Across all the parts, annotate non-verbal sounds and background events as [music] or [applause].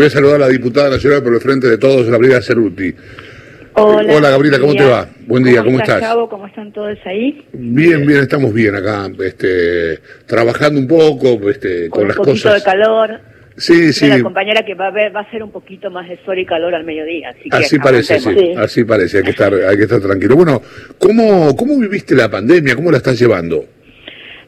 Voy a saludar a la diputada nacional por el frente de todos, Gabriela Cerruti. Hola, Hola Gabriela, ¿cómo te va? Buen día, ¿cómo, estás? ¿Cómo están todos ahí? Bien, bien, estamos bien acá, este, trabajando un poco, este, con, con las un poquito cosas. de calor. Sí, sí. La compañera que va a ver va a ser un poquito más de sol y calor al mediodía. Así, que Así parece, sí, aguantemos. así parece, hay que estar, hay que estar tranquilo. Bueno, ¿cómo, cómo viviste la pandemia? ¿Cómo la estás llevando?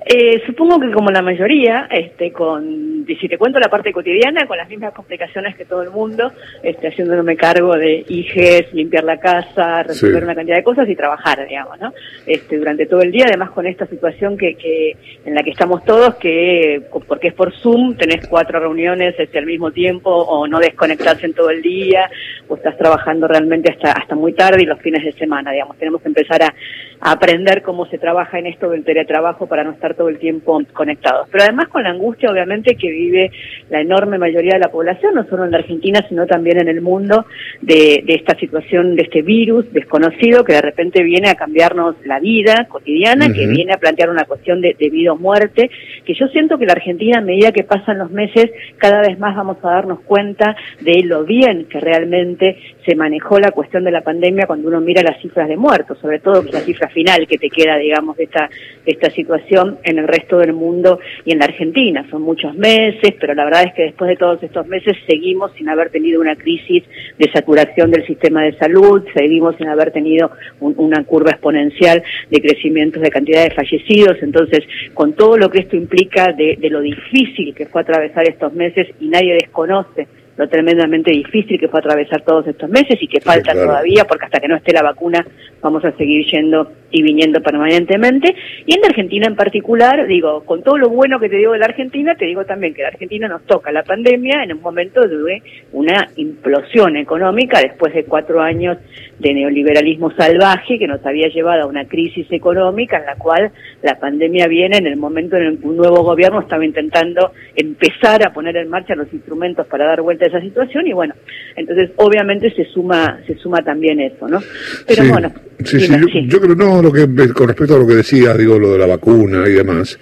Eh, supongo que como la mayoría, este, con, y si te cuento la parte cotidiana, con las mismas complicaciones que todo el mundo, este, haciéndome cargo de hijes, limpiar la casa, resolver Sí. una cantidad de cosas y trabajar, digamos, ¿no? Este, durante todo el día, además con esta situación que, que, en la que estamos todos, que, porque es por Zoom, tenés cuatro reuniones este, al mismo tiempo, o no desconectarse en todo el día, o estás trabajando realmente hasta, hasta muy tarde y los fines de semana, digamos, tenemos que empezar a, a aprender cómo se trabaja en esto del teletrabajo para no estar todo el tiempo conectados. Pero además con la angustia, obviamente, que vive la enorme mayoría de la población, no solo en la Argentina, sino también en el mundo, de, de esta situación, de este virus desconocido que de repente viene a cambiarnos la vida cotidiana, que viene a plantear una cuestión de, de vida o muerte, que yo siento que la Argentina, a medida que pasan los meses, cada vez más vamos a darnos cuenta de lo bien que realmente se manejó la cuestión de la pandemia cuando uno mira las cifras de muertos, sobre todo la cifra final que te queda, digamos, de esta, de esta situación en el resto del mundo y en la Argentina. Son muchos meses, pero la verdad es que después de todos estos meses seguimos sin haber tenido una crisis de saturación del sistema de salud, seguimos sin haber tenido un- una curva exponencial de crecimientos de cantidad de fallecidos. Entonces, con todo lo que esto implica de, de lo difícil que fue atravesar estos meses y nadie desconoce lo tremendamente difícil que fue atravesar todos estos meses y que falta claro. todavía, porque hasta que no esté la vacuna vamos a seguir yendo y viniendo permanentemente. Y en la Argentina en particular, digo, con todo lo bueno que te digo de la Argentina, te digo también que la Argentina nos toca la pandemia en un momento de una implosión económica después de cuatro años de neoliberalismo salvaje que nos había llevado a una crisis económica en la cual la pandemia viene en el momento en el que un nuevo gobierno estaba intentando empezar a poner en marcha los instrumentos para dar vuelta a esa situación y bueno, entonces obviamente se suma se suma también eso, ¿no? Pero Sí, bueno, sí, sí, yo, yo creo no, lo que con respecto a lo que decías, digo, lo de la vacuna y demás.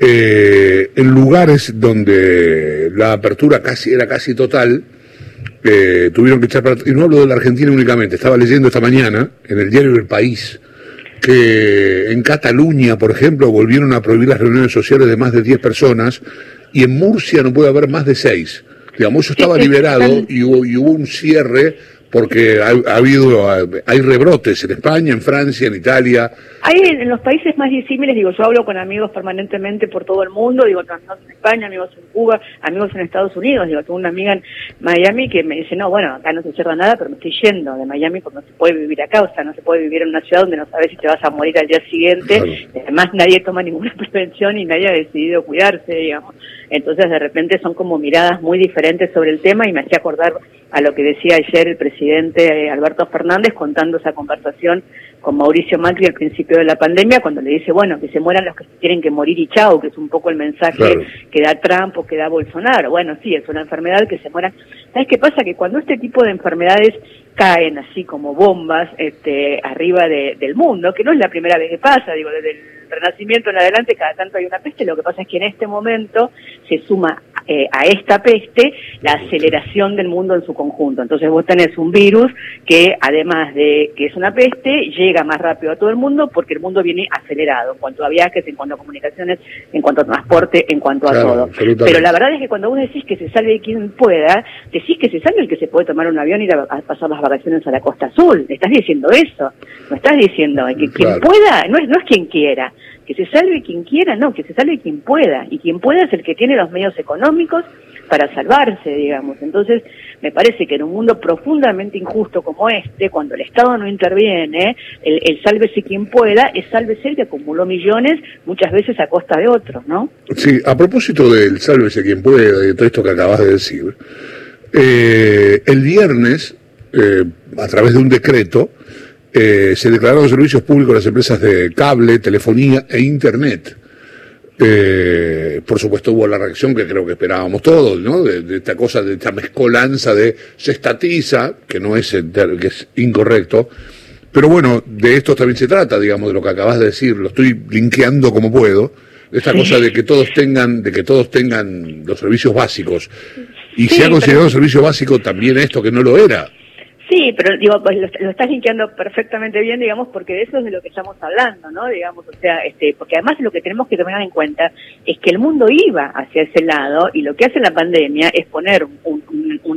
eh, en lugares donde la apertura casi era casi total, eh, tuvieron que echar para y no hablo de la Argentina únicamente, estaba leyendo esta mañana en el diario El País que en Cataluña, por ejemplo, volvieron a prohibir las reuniones sociales de más de 10 personas y en Murcia no puede haber más de 6. Digamos, eso estaba liberado y hubo, y hubo un cierre porque ha, ha habido, hay rebrotes en España, en Francia, en Italia. Hay en, en los países más disímiles, digo, yo hablo con amigos permanentemente por todo el mundo, digo, tengo amigos en España, amigos en Cuba, amigos en Estados Unidos, digo, tengo una amiga en Miami que me dice, no, bueno, acá no se cierra nada, pero me estoy yendo de Miami porque no se puede vivir acá, o sea, no se puede vivir en una ciudad donde no sabes si te vas a morir al día siguiente, Claro. además nadie toma ninguna [laughs] prevención y nadie ha decidido cuidarse, digamos. Entonces, de repente son como miradas muy diferentes sobre el tema y me hacía acordar a lo que decía ayer el presidente eh, Alberto Fernández contando esa conversación con Mauricio Macri al principio de la pandemia, cuando le dice, bueno, que se mueran los que tienen que morir y chao, que es un poco el mensaje Claro. que da Trump o que da Bolsonaro. Bueno, sí, es una enfermedad que se mueran. ¿Sabes qué pasa? Que cuando este tipo de enfermedades caen así como bombas este, arriba de- del mundo, que no es la primera vez que pasa, digo, desde el Renacimiento en adelante cada tanto hay una peste, lo que pasa es que en este momento se suma eh, a esta peste la aceleración del mundo en su conjunto. Entonces vos tenés un virus que además de que es una peste, llega más rápido a todo el mundo porque el mundo viene acelerado en cuanto a viajes, en cuanto a comunicaciones, en cuanto a transporte, en cuanto a Claro, todo. Pero la verdad es que cuando vos decís que se salve quien pueda, decís que se salve el que se puede tomar un avión y ir a, a pasar las vacaciones a la Costa Azul. Estás diciendo eso. No estás diciendo que Claro. quien pueda, no es, no es quien quiera. Que se salve quien quiera, no, que se salve quien pueda. Y quien pueda es el que tiene los medios económicos para salvarse, digamos. Entonces, me parece que en un mundo profundamente injusto como este, cuando el Estado no interviene, el, el sálvese quien pueda, es sálvese el que acumuló millones, muchas veces a costa de otros, ¿no? Sí, a propósito del sálvese quien pueda, de todo esto que acabas de decir, eh, el viernes, eh, a través de un decreto, eh, se declararon servicios públicos las empresas de cable, telefonía e Internet. Eh, por supuesto hubo la reacción que creo que esperábamos todos, ¿no? De, de esta cosa, de esta mezcolanza de se estatiza, que no es, que es incorrecto, pero bueno, de esto también se trata, digamos, de lo que acabas de decir, lo estoy linkeando como puedo, de esta Sí. cosa de que todos tengan, de que todos tengan los servicios básicos. Y se ha considerado un servicio básico también esto que no lo era. Sí, pero digo, pues lo, estás linkeando perfectamente bien, digamos, porque de eso es de lo que estamos hablando, ¿no? Digamos, o sea, este, porque además lo que tenemos que tener en cuenta es que el mundo iba hacia ese lado y lo que hace la pandemia es poner un,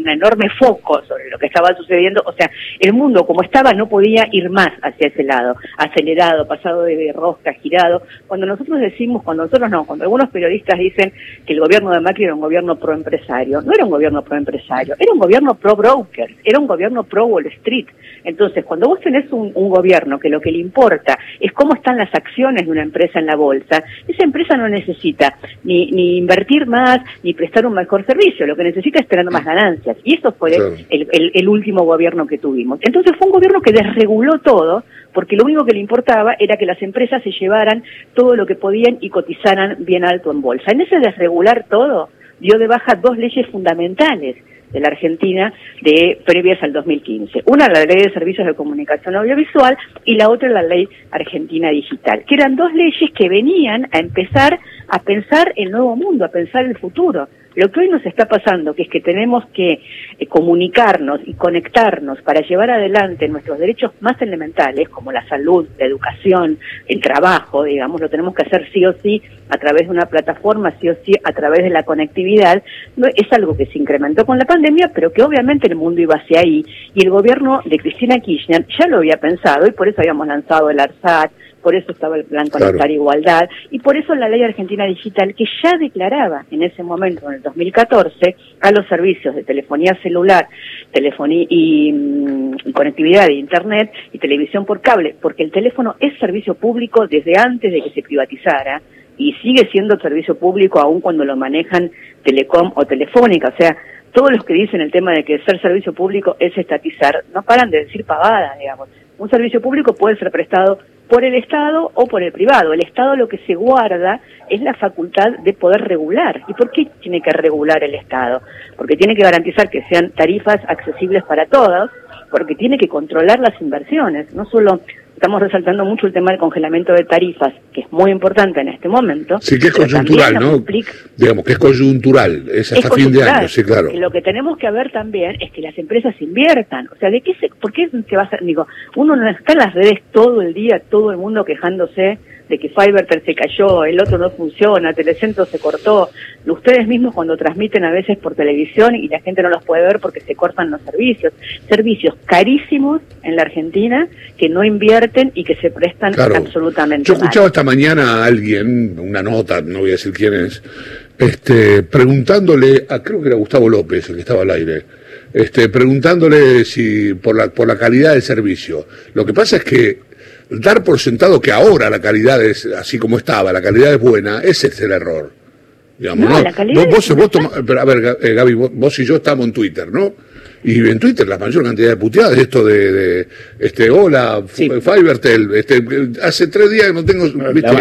enorme foco sobre lo que estaba sucediendo, o sea, el mundo como estaba no podía ir más hacia ese lado, acelerado, pasado de rosca, girado. Cuando nosotros decimos, cuando nosotros no, cuando algunos periodistas dicen que el gobierno de Macri era un gobierno pro empresario, no era un gobierno pro empresario, era un gobierno pro broker, era un gobierno pro Wall Street. Entonces, cuando vos tenés un, gobierno que lo que le importa es cómo están las acciones de una empresa en la bolsa, esa empresa no necesita ni, ni invertir más ni prestar un mejor servicio, lo que necesita es tener más ganancias. Y eso fue el, el último gobierno que tuvimos. Entonces fue un gobierno que desreguló todo, porque lo único que le importaba era que las empresas se llevaran todo lo que podían y cotizaran bien alto en bolsa. En ese desregular todo, dio de baja dos leyes fundamentales de la Argentina de previas al 2015. Una la ley de servicios de comunicación audiovisual y la otra la ley argentina digital, que eran dos leyes que venían a empezar a pensar el nuevo mundo, a pensar el futuro. Lo que hoy nos está pasando, que es que tenemos que eh, comunicarnos y conectarnos para llevar adelante nuestros derechos más elementales, como la salud, la educación, el trabajo, digamos, lo tenemos que hacer sí o sí a través de una plataforma, sí o sí a través de la conectividad, es algo que se incrementó con la pandemia, pero que obviamente el mundo iba hacia ahí, y el gobierno de Cristina Kirchner ya lo había pensado, y por eso habíamos lanzado el ARSAT, por eso estaba el plan Conectar Igualdad, y por eso la ley argentina digital, que ya declaraba en ese momento, en el 2014, a los servicios de telefonía celular, telefonía mm, y, conectividad de Internet y televisión por cable, porque el teléfono es servicio público desde antes de que se privatizara, y sigue siendo servicio público aún cuando lo manejan Telecom o Telefónica, o sea, todos los que dicen el tema de que ser servicio público es estatizar, no paran de decir pavadas, digamos. Un servicio público puede ser prestado por el Estado o por el privado. El Estado lo que se guarda es la facultad de poder regular. ¿Y por qué tiene que regular el Estado? Porque tiene que garantizar que sean tarifas accesibles para todos, porque tiene que controlar las inversiones, no solo estamos resaltando mucho el tema del congelamiento de tarifas, que es muy importante en este momento. Sí, que es coyuntural, ¿no? Digamos que es coyuntural, es hasta fin de año, sí, claro. lo que tenemos que ver también es que las empresas inviertan. O sea, ¿de qué se, por qué se va a hacer? Digo, uno no está en las redes todo el día, todo el mundo quejándose de que Fivertel se cayó, el otro no funciona, Telecentro se cortó. Ustedes mismos cuando transmiten a veces por televisión y la gente no los puede ver porque se cortan los servicios. Servicios carísimos en la Argentina que no invierten y que se prestan absolutamente. Yo escuchaba esta mañana a alguien, una nota, no voy a decir quién es, este, preguntándole, a, creo que era Gustavo López el que estaba al aire, este, preguntándole si por la, por la calidad del servicio. Lo que pasa es que dar por sentado que ahora la calidad es así como estaba, la calidad es buena, ese es el error. Digamos, no, vos, a ver, eh, Gaby, vos, y yo estamos en Twitter, ¿no? Y en Twitter la mayor cantidad de puteadas, esto de, este, hola, sí. Fivertel, este, hace tres días que no tengo...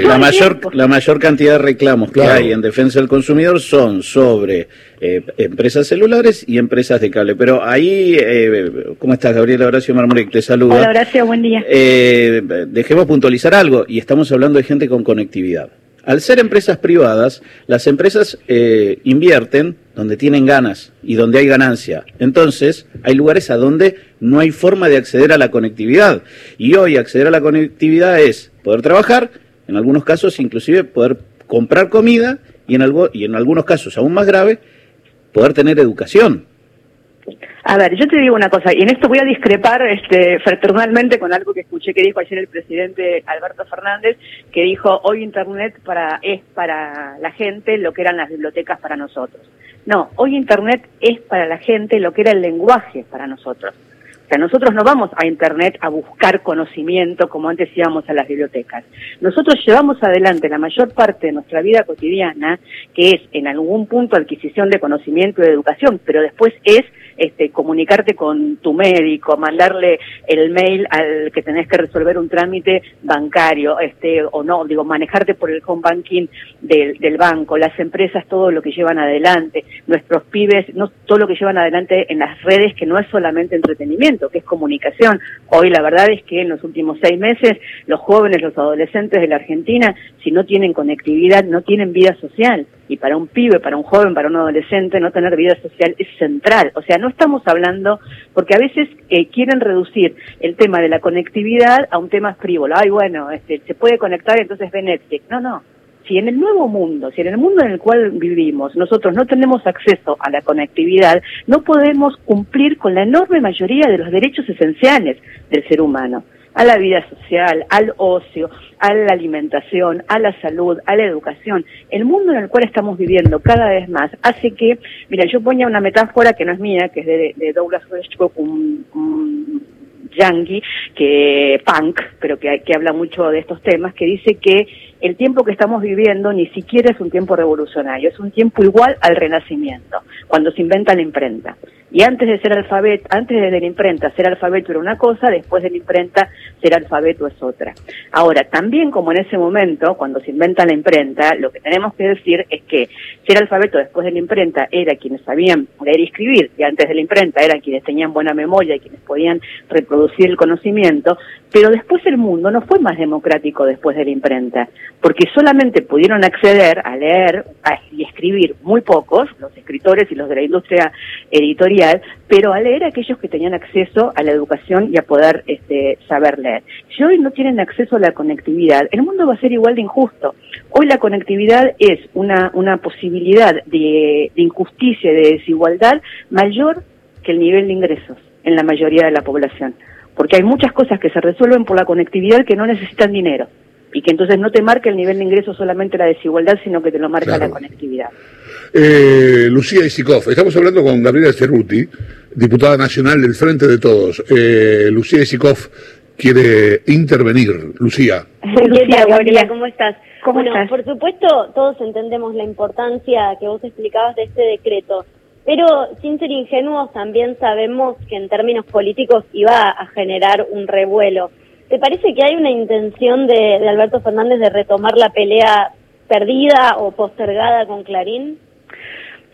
La, mayor, la mayor cantidad de reclamos que hay en defensa del consumidor son sobre eh, empresas celulares y empresas de cable. Pero ahí, eh, ¿cómo estás, Gabriela Horacio Marmorek? Te saluda. Hola, Horacio, buen día. Eh, dejemos puntualizar algo, y estamos hablando de gente con conectividad. Al ser empresas privadas, las empresas eh, invierten donde tienen ganas y donde hay ganancia. Entonces, hay lugares a donde no hay forma de acceder a la conectividad. Y hoy acceder a la conectividad es poder trabajar, en algunos casos inclusive poder comprar comida y en, y en algunos casos aún más grave, poder tener educación. A ver, yo te digo una cosa, y en esto voy a discrepar este, fraternalmente con algo que escuché que dijo ayer el presidente Alberto Fernández, que dijo, hoy Internet para, es para la gente lo que eran las bibliotecas para nosotros. No, hoy Internet es para la gente lo que era el lenguaje para nosotros. O sea, nosotros no vamos a Internet a buscar conocimiento como antes íbamos a las bibliotecas. Nosotros llevamos adelante la mayor parte de nuestra vida cotidiana, que es en algún punto adquisición de conocimiento y de educación, pero después es este, comunicarte con tu médico, mandarle el mail al que tenés que resolver un trámite bancario, este, o no, digo, manejarte por el home banking del, del banco, las empresas, todo lo que llevan adelante, nuestros pibes, no, todo lo que llevan adelante en las redes, que no es solamente entretenimiento, que es comunicación. Hoy la verdad es que en los últimos seis meses, los jóvenes, los adolescentes de la Argentina, si no tienen conectividad, no tienen vida social. y para un pibe, para un joven, para un adolescente, no tener vida social es central. O sea, no estamos hablando, porque a veces eh, quieren reducir el tema de la conectividad a un tema frívolo. Ay, bueno, este, se puede conectar, entonces ve Netflix. No, no. Si en el nuevo mundo, si en el mundo en el cual vivimos nosotros no tenemos acceso a la conectividad, no podemos cumplir con la enorme mayoría de los derechos esenciales del ser humano a la vida social, al ocio, a la alimentación, a la salud, a la educación. El mundo en el cual estamos viviendo cada vez más hace que, mira, yo ponía una metáfora que no es mía, que es de, Douglas Westbrook, un, un yankee, que punk, pero que, que habla mucho de estos temas, que dice que el tiempo que estamos viviendo ni siquiera es un tiempo revolucionario, es un tiempo igual al renacimiento, cuando se inventa la imprenta. Y antes de ser alfabeto, antes de la imprenta ser alfabeto era una cosa, después de la imprenta ser alfabeto es otra. Ahora, también como en ese momento, cuando se inventa la imprenta, lo que tenemos que decir es que ser alfabeto después de la imprenta era quienes sabían leer y escribir, y antes de la imprenta eran quienes tenían buena memoria y quienes podían reproducir el conocimiento, pero después el mundo no fue más democrático después de la imprenta, porque solamente pudieron acceder a leer y escribir muy pocos, los escritores y los de la industria editorial, pero a leer aquellos que tenían acceso a la educación y a poder este, saber leer. Si hoy no tienen acceso a la conectividad, el mundo va a ser igual de injusto. Hoy la conectividad es una, una posibilidad de, de injusticia, de desigualdad mayor que el nivel de ingresos en la mayoría de la población porque hay muchas cosas que se resuelven por la conectividad que no necesitan dinero y que entonces no te marca el nivel de ingreso solamente la desigualdad, sino que te lo marca la conectividad. Eh, Lucía Isikoff, estamos hablando con Gabriela Cerruti, diputada nacional del Frente de Todos. Eh, Lucía Isikoff quiere intervenir. Lucía. [laughs] Lucía, Gabriela, ¿cómo estás? bueno, por supuesto, todos entendemos la importancia que vos explicabas de este decreto. Pero sin ser ingenuos también sabemos que en términos políticos iba a generar un revuelo. ¿Te parece que hay una intención de, Alberto Fernández de retomar la pelea perdida o postergada con Clarín?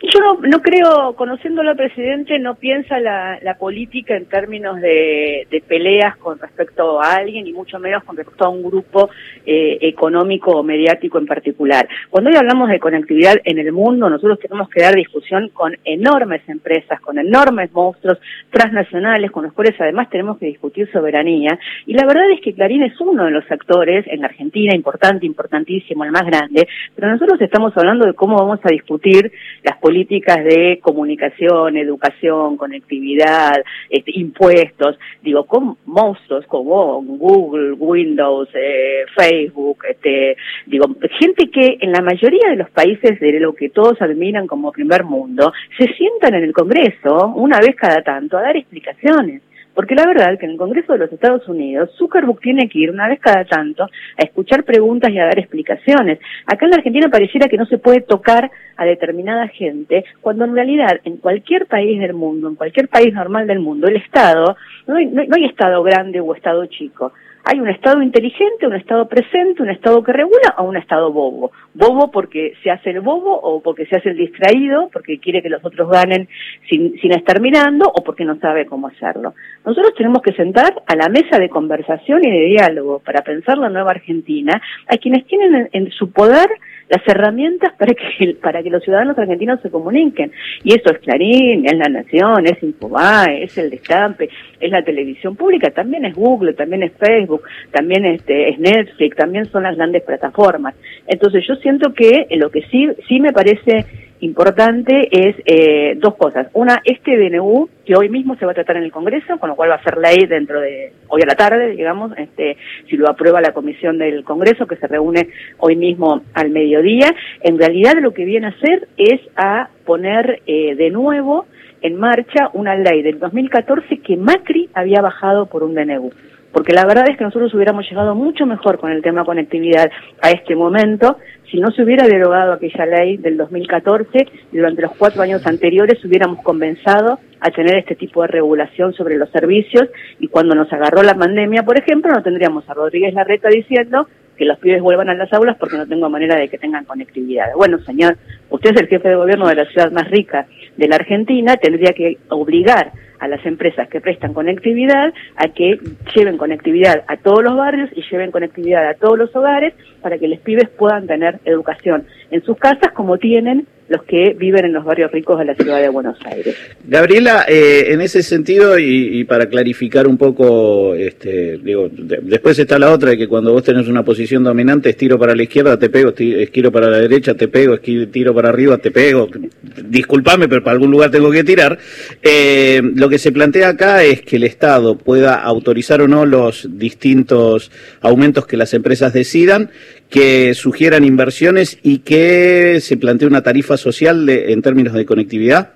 Yo no, no creo, conociéndolo al presidente, no piensa la, política en términos de, de, peleas con respecto a alguien y mucho menos con respecto a un grupo eh, económico o mediático en particular. Cuando hoy hablamos de conectividad en el mundo, nosotros tenemos que dar discusión con enormes empresas, con enormes monstruos transnacionales, con los cuales además tenemos que discutir soberanía. Y la verdad es que Clarín es uno de los actores en la Argentina, importante, importantísimo, el más grande, pero nosotros estamos hablando de cómo vamos a discutir las políticas de comunicación, educación, conectividad, este, impuestos, digo, con monstruos como Google, Windows, eh, Facebook, este, digo, gente que en la mayoría de los países de lo que todos admiran como primer mundo, se sientan en el Congreso una vez cada tanto a dar explicaciones. Porque la verdad es que en el Congreso de los Estados Unidos, Zuckerberg tiene que ir una vez cada tanto a escuchar preguntas y a dar explicaciones. Acá en la Argentina pareciera que no se puede tocar a determinada gente, cuando en realidad en cualquier país del mundo, en cualquier país normal del mundo, el Estado, no hay, no hay Estado grande o Estado chico. Hay un Estado inteligente, un Estado presente, un Estado que regula o un Estado bobo. Bobo porque se hace el bobo o porque se hace el distraído, porque quiere que los otros ganen sin, sin estar mirando o porque no sabe cómo hacerlo. Nosotros tenemos que sentar a la mesa de conversación y de diálogo para pensar la nueva Argentina a quienes tienen en su poder las herramientas para que, [laughs] para que los ciudadanos argentinos se comuniquen. Y eso es Clarín, es La Nación, es Infobae, es el Destampe, es la televisión pública, también es Google, también es Facebook, también este, es Netflix, también son las grandes plataformas. Entonces yo siento que lo que sí, sí me parece importante es eh, dos cosas. Una, este DNU, que hoy mismo se va a tratar en el Congreso, con lo cual va a ser ley dentro de hoy a la tarde, digamos, este, si lo aprueba la comisión del Congreso, que se reúne hoy mismo al mediodía. En realidad lo que viene a hacer es a poner eh, de nuevo en marcha una ley del 2014 que Macri había bajado por un DNU porque la verdad es que nosotros hubiéramos llegado mucho mejor con el tema conectividad a este momento si no se hubiera derogado aquella ley del 2014 y durante los cuatro años anteriores hubiéramos comenzado a tener este tipo de regulación sobre los servicios y cuando nos agarró la pandemia, por ejemplo, no tendríamos a Rodríguez Larreta diciendo que los pibes vuelvan a las aulas porque no tengo manera de que tengan conectividad. Bueno, señor, usted es el jefe de gobierno de la ciudad más rica de la Argentina, tendría que obligar a las empresas que prestan conectividad a que lleven conectividad a todos los barrios y lleven conectividad a todos los hogares para que los pibes puedan tener educación en sus casas como tienen los que viven en los barrios ricos de la ciudad de Buenos Aires. Gabriela, eh, en ese sentido, y, para clarificar un poco, este, digo, después está la otra, de que cuando vos tenés una posición dominante, es tiro para la izquierda, te pego, es tiro para la derecha, te pego, es tiro para arriba, te pego. Disculpame, pero para algún lugar tengo que tirar. Eh, lo que se plantea acá es que el Estado pueda autorizar o no los distintos aumentos que las empresas decidan, que sugieran inversiones y que se plantee una tarifa social en términos de conectividad?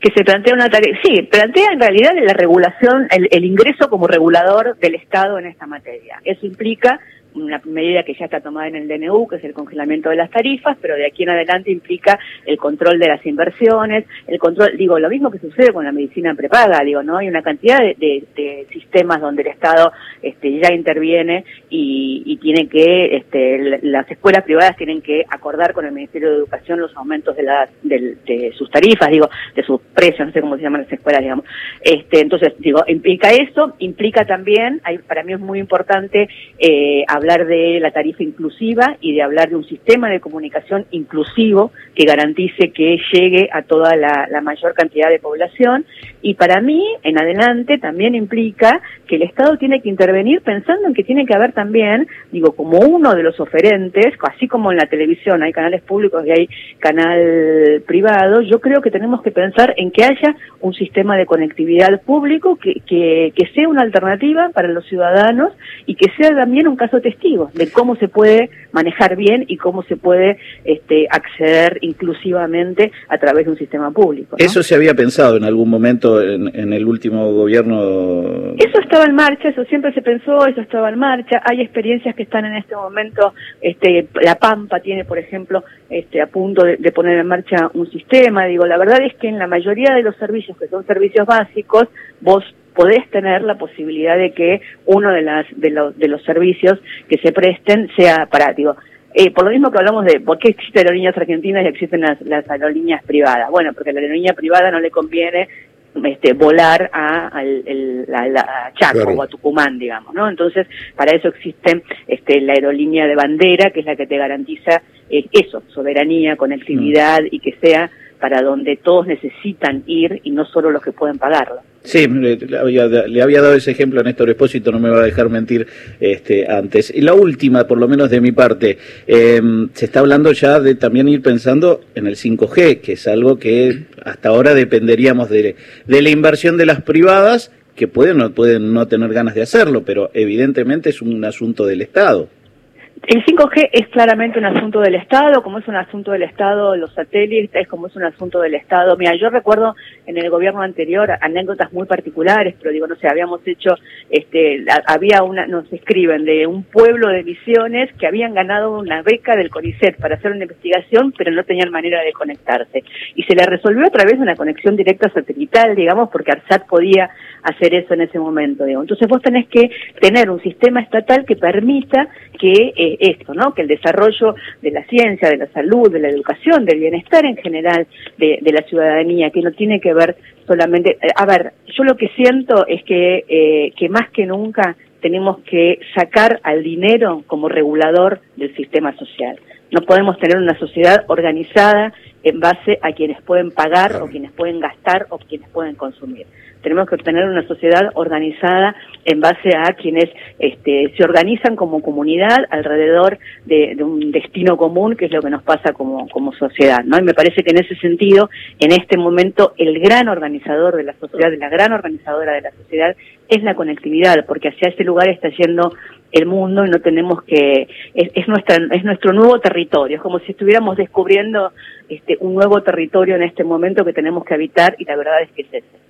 que se plantea una tarifa, sí, plantea en realidad la regulación, el, el, ingreso como regulador del Estado en esta materia. Eso implica una medida que ya está tomada en el DNU, que es el congelamiento de las tarifas, pero de aquí en adelante implica el control de las inversiones, el control, digo, lo mismo que sucede con la medicina prepaga, digo, ¿no? Hay una cantidad de, sistemas donde el Estado este, ya interviene y, tiene que, este, las escuelas privadas tienen que acordar con el Ministerio de Educación los aumentos de, las, de, sus tarifas, digo, de sus precios, no sé cómo se llaman las escuelas, digamos. Este, entonces, digo, implica eso, implica también, hay, para mí es muy importante eh, hablar de la tarifa inclusiva y de hablar de un sistema de comunicación inclusivo que garantice que llegue a toda la, mayor cantidad de población. Y para mí, en adelante, también implica que el Estado tiene que intervenir pensando en que tiene que haber también, digo, como uno de los oferentes, así como en la televisión hay canales públicos y hay canal privado, yo creo que tenemos que pensar en que haya un sistema de conectividad público que, que, que sea una alternativa para los ciudadanos y que sea también un caso testigos de cómo se puede manejar bien y cómo se puede este, acceder inclusivamente a través de un sistema público. ¿Eso se había pensado en algún momento en, el último gobierno? Eso estaba en marcha, eso siempre se pensó, eso estaba en marcha. Hay experiencias que están en este momento, este, La Pampa tiene, por ejemplo, este, a punto de, de poner en marcha un sistema. Digo, la verdad es que en la mayoría de los servicios, que son servicios básicos, vos podés tener la posibilidad de que uno de, las, de, los, de los servicios que se presten sea para, digo, eh, por lo mismo que hablamos de por qué existen aerolíneas argentinas y existen las, las aerolíneas privadas. Bueno, porque a la aerolínea privada no le conviene este, volar a, al, la, Chaco o a Tucumán, digamos, ¿no? Entonces, para eso existe este, la aerolínea de bandera, que es la que te garantiza eh, eso, soberanía, conectividad mm. y que sea para donde todos necesitan ir y no solo los que pueden pagarlo. Sí, le había, dado ese ejemplo a Néstor Espósito, no me va a dejar mentir este, antes. Y la última, por lo menos de mi parte, em, se está hablando ya de también ir pensando en el 5G, que es algo que hasta ahora dependeríamos de, de la inversión de las privadas, que pueden o pueden no tener ganas de hacerlo, pero evidentemente es un asunto del Estado. El 5G es claramente un asunto del Estado, como es un asunto del Estado los satélites, como es un asunto del Estado. Mira, yo recuerdo en el gobierno anterior anécdotas muy particulares, pero digo, no sé, habíamos hecho, este, había una, nos escriben de un pueblo de Misiones que habían ganado una beca del CONICET para hacer una investigación, pero no tenían manera de conectarse. Y se le resolvió a través de una conexión directa satelital, digamos, porque ARSAT podía hacer eso en ese momento, digamos. Entonces vos tenés que tener un sistema estatal que permita que eh, esto, ¿no? Que el desarrollo de la ciencia, de la salud, de la educación, del bienestar en general de, la ciudadanía, que no tiene que ver solamente, eh, a ver, yo lo que siento es que, eh, que más que nunca tenemos que sacar al dinero como regulador del sistema social. No podemos tener una sociedad organizada en base a quienes pueden pagar o quienes pueden gastar o quienes pueden consumir tenemos que obtener una sociedad organizada en base a quienes este, se organizan como comunidad alrededor de, un destino común, que es lo que nos pasa como, como sociedad, ¿no? Y me parece que en ese sentido, en este momento, el gran organizador de la sociedad, la gran organizadora de la sociedad, es la conectividad, porque hacia ese lugar está yendo el mundo y no tenemos que es, es nuestra es nuestro nuevo territorio es como si estuviéramos descubriendo este un nuevo territorio en este momento que tenemos que habitar y la verdad es que es ese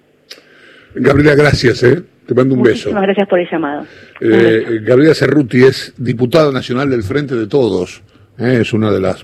Gabriela, gracias, ¿eh? Te mando un beso. Muchas gracias por el llamado. Eh, Gabriela Cerruti es diputada nacional del Frente de Todos. ¿eh? Es una de las